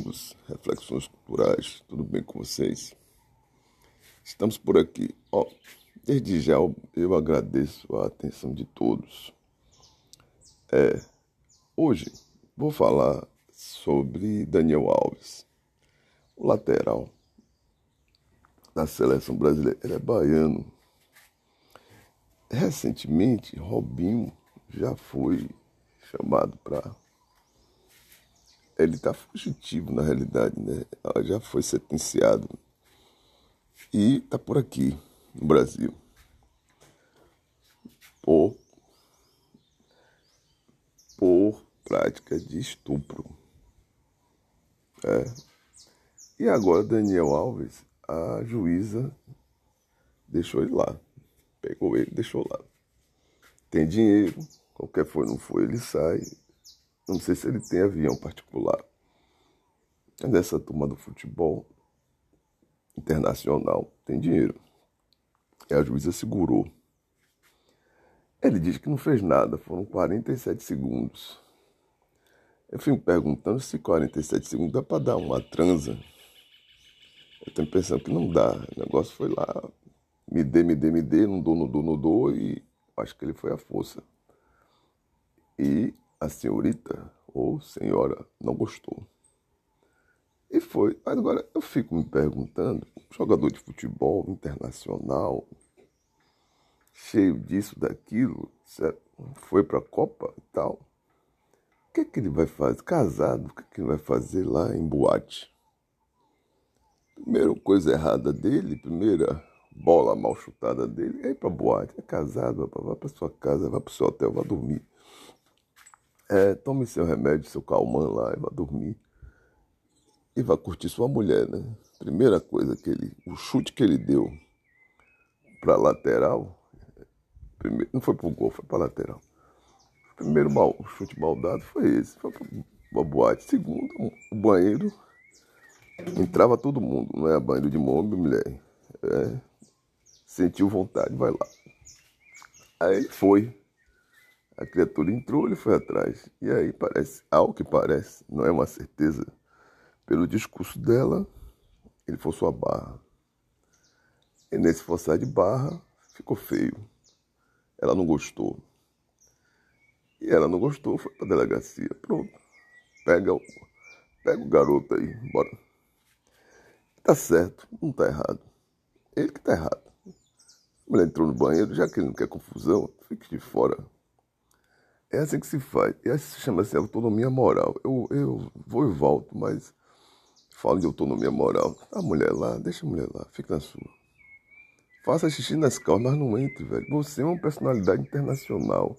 amigos, reflexões culturais, tudo bem com vocês? Estamos por aqui. Ó, desde já eu agradeço a atenção de todos. É, hoje vou falar sobre Daniel Alves, o lateral da seleção brasileira. Ele é baiano. Recentemente, Robinho já foi chamado para ele está fugitivo na realidade, né? Já foi sentenciado e está por aqui no Brasil por por prática de estupro. É. E agora Daniel Alves, a juíza deixou ele lá. Pegou ele, deixou lá. Tem dinheiro, qualquer foi não foi, ele sai não sei se ele tem avião particular. Mas essa turma do futebol internacional tem dinheiro. E a juíza segurou. Ele diz que não fez nada, foram 47 segundos. Eu fico perguntando se 47 segundos dá para dar uma transa. Eu tenho pensando que não dá. O negócio foi lá, me dê, me dê, me dê, não dou, não dou, não dou, e acho que ele foi à força. E a senhorita ou senhora não gostou. E foi. Agora eu fico me perguntando, jogador de futebol internacional, cheio disso, daquilo, certo? foi para a Copa e tal. O que, é que ele vai fazer? Casado, o que, é que ele vai fazer lá em boate? Primeira coisa errada dele, primeira bola mal chutada dele, é ir para boate. É casado, vai para sua casa, vai para o seu hotel, vai dormir. É, tome seu remédio, seu calmã lá e vá dormir. E vá curtir sua mulher, né? Primeira coisa que ele. O chute que ele deu pra lateral. Primeiro, não foi pro gol, foi pra lateral. Primeiro mal, o chute mal dado foi esse. Foi pra boate. Segundo, o banheiro. Entrava todo mundo, não é banheiro de mombo, mulher. É, sentiu vontade, vai lá. Aí foi. A criatura entrou, ele foi atrás. E aí parece, ao que parece, não é uma certeza, pelo discurso dela, ele forçou a barra. E nesse forçar de barra, ficou feio. Ela não gostou. E ela não gostou, foi pra delegacia. Pronto. Pega o, pega o garoto aí, bora. Tá certo, não tá errado. Ele que tá errado. A mulher entrou no banheiro, já que ele não quer confusão, fique de fora. É assim que se faz. E se chama-se autonomia moral. Eu, eu vou e volto, mas falo de autonomia moral. A mulher lá, deixa a mulher lá, fica na sua. Faça xixi nas calças, mas não entre, velho. Você é uma personalidade internacional.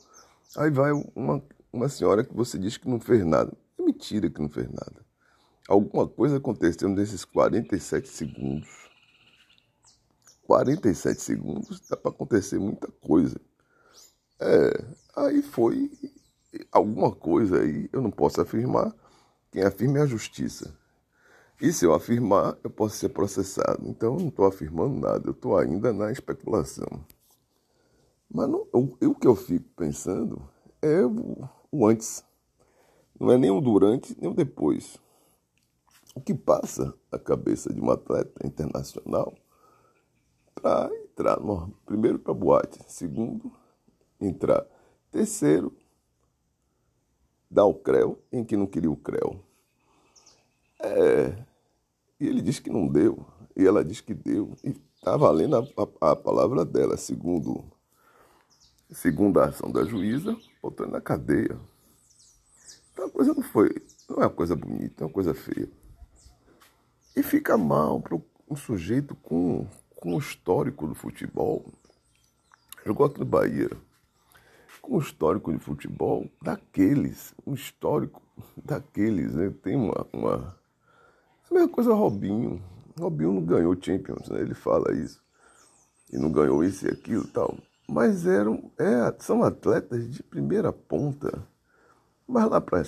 Aí vai uma, uma senhora que você diz que não fez nada. É mentira que não fez nada. Alguma coisa aconteceu nesses 47 segundos. 47 segundos dá para acontecer muita coisa. É, aí foi alguma coisa aí, eu não posso afirmar. Quem afirma é a justiça. E se eu afirmar, eu posso ser processado. Então eu não estou afirmando nada, eu estou ainda na especulação. Mas não, o, o, que eu fico pensando é o, o antes. Não é nem o durante, nem o depois. O que passa a cabeça de um atleta internacional para entrar, no, primeiro para boate, segundo entrar. Terceiro, dar o CREO em que não queria o CREO. É, e ele diz que não deu, e ela diz que deu. E está valendo a, a, a, palavra dela, segundo, segundo a ação da juíza, botando na cadeia. Então a coisa não foi, não é uma coisa bonita, é uma coisa feia. E fica mal para um sujeito com, com histórico do futebol. Jogou aqui no Bahia com um histórico de futebol daqueles, um histórico daqueles, né? Tem uma, uma... A mesma coisa Robinho. Robinho não ganhou Champions, né? Ele fala isso. E não ganhou isso e aquilo tal. Mas eram, é, são atletas de primeira ponta. Mas lá para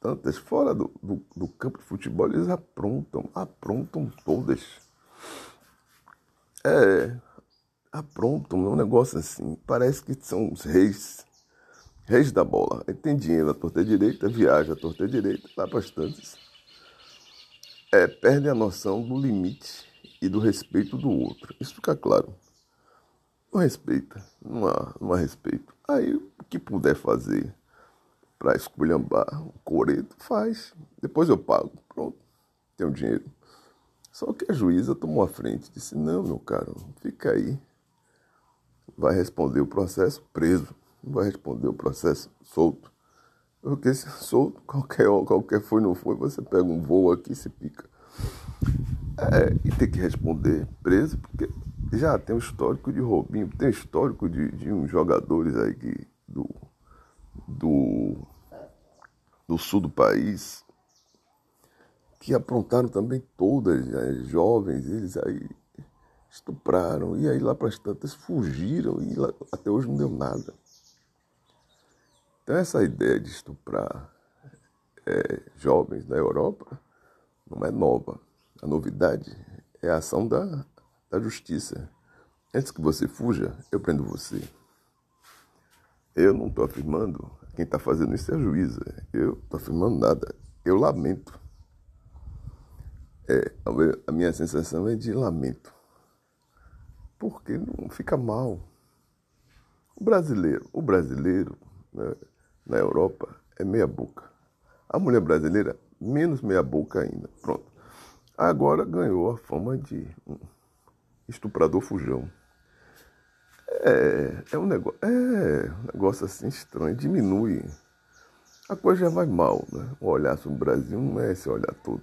tantas, fora do, do, do campo de futebol, eles aprontam, aprontam todas. É, aprontam, é um negócio assim. Parece que são os reis, reis da bola. Ele tem dinheiro à torta direita, viaja à torta direita, lá para as tantas. é, perdem a noção do limite e do respeito do outro. Isso fica claro. Não respeita, não há, não há respeito. Aí o que puder fazer para esculhambar o coreto, faz. Depois eu pago. Pronto, tenho dinheiro. Só que a juíza tomou a frente disse: Não, meu caro, fica aí. Vai responder o processo preso, não vai responder o processo solto. Porque se solto, qualquer, qualquer foi não foi, você pega um voo aqui e se pica. É, e tem que responder preso, porque já tem um histórico de roubinho, tem um histórico de, de uns jogadores aí que, do, do, do sul do país que aprontaram também todas, as jovens, eles aí estupraram, e aí lá para as tantas fugiram e lá, até hoje não deu nada. Então essa ideia de estuprar é, jovens na Europa não é nova. A novidade é a ação da, da justiça. Antes que você fuja, eu prendo você. Eu não estou afirmando, quem está fazendo isso é a juíza. Eu não estou afirmando nada. Eu lamento. É, a minha sensação é de lamento. Porque não fica mal. O brasileiro, o brasileiro né, na Europa é meia boca. A mulher brasileira, menos meia boca ainda. Pronto. Agora ganhou a fama de estuprador fujão. É, é um negócio, é um negócio assim estranho, diminui. A coisa já vai mal, né? O olhar sobre o Brasil não é esse olhar todo.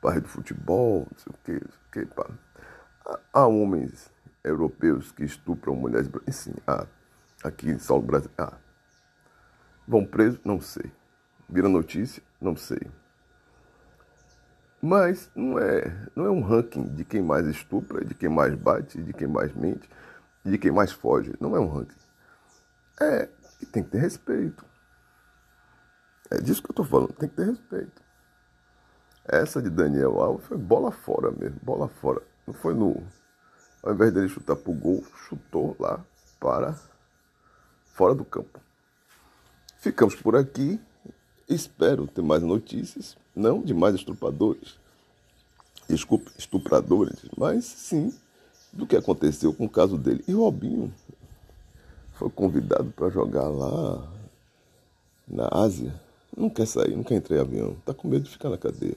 Parte do futebol, não sei o que, não sei o que, pá. Há homens europeus que estupram mulheres, sim, há. Aqui em São Brasil. Vão presos? Não sei. Vira notícia? Não sei. Mas não é, não é um ranking de quem mais estupra, de quem mais bate, de quem mais mente, de quem mais foge. Não é um ranking. É que tem que ter respeito. É disso que eu estou falando, tem que ter respeito. Essa de Daniel Alves foi bola fora mesmo, bola fora. Não foi no. Ao invés dele chutar pro gol, chutou lá para fora do campo. Ficamos por aqui. Espero ter mais notícias, não de mais estupradores, desculpe, estupradores, mas sim do que aconteceu com o caso dele. E Robinho foi convidado para jogar lá na Ásia. Não quer sair, não quer entrar em avião, está com medo de ficar na cadeia.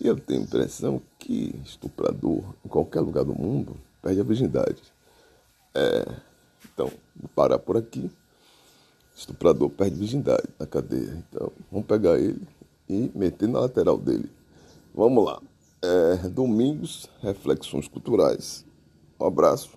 E eu tenho a impressão que estuprador, em qualquer lugar do mundo, perde a virgindade. É, então, vou parar por aqui estuprador perde virgindade na cadeia. Então, vamos pegar ele e meter na lateral dele. Vamos lá. É, domingos, reflexões culturais. Um abraço.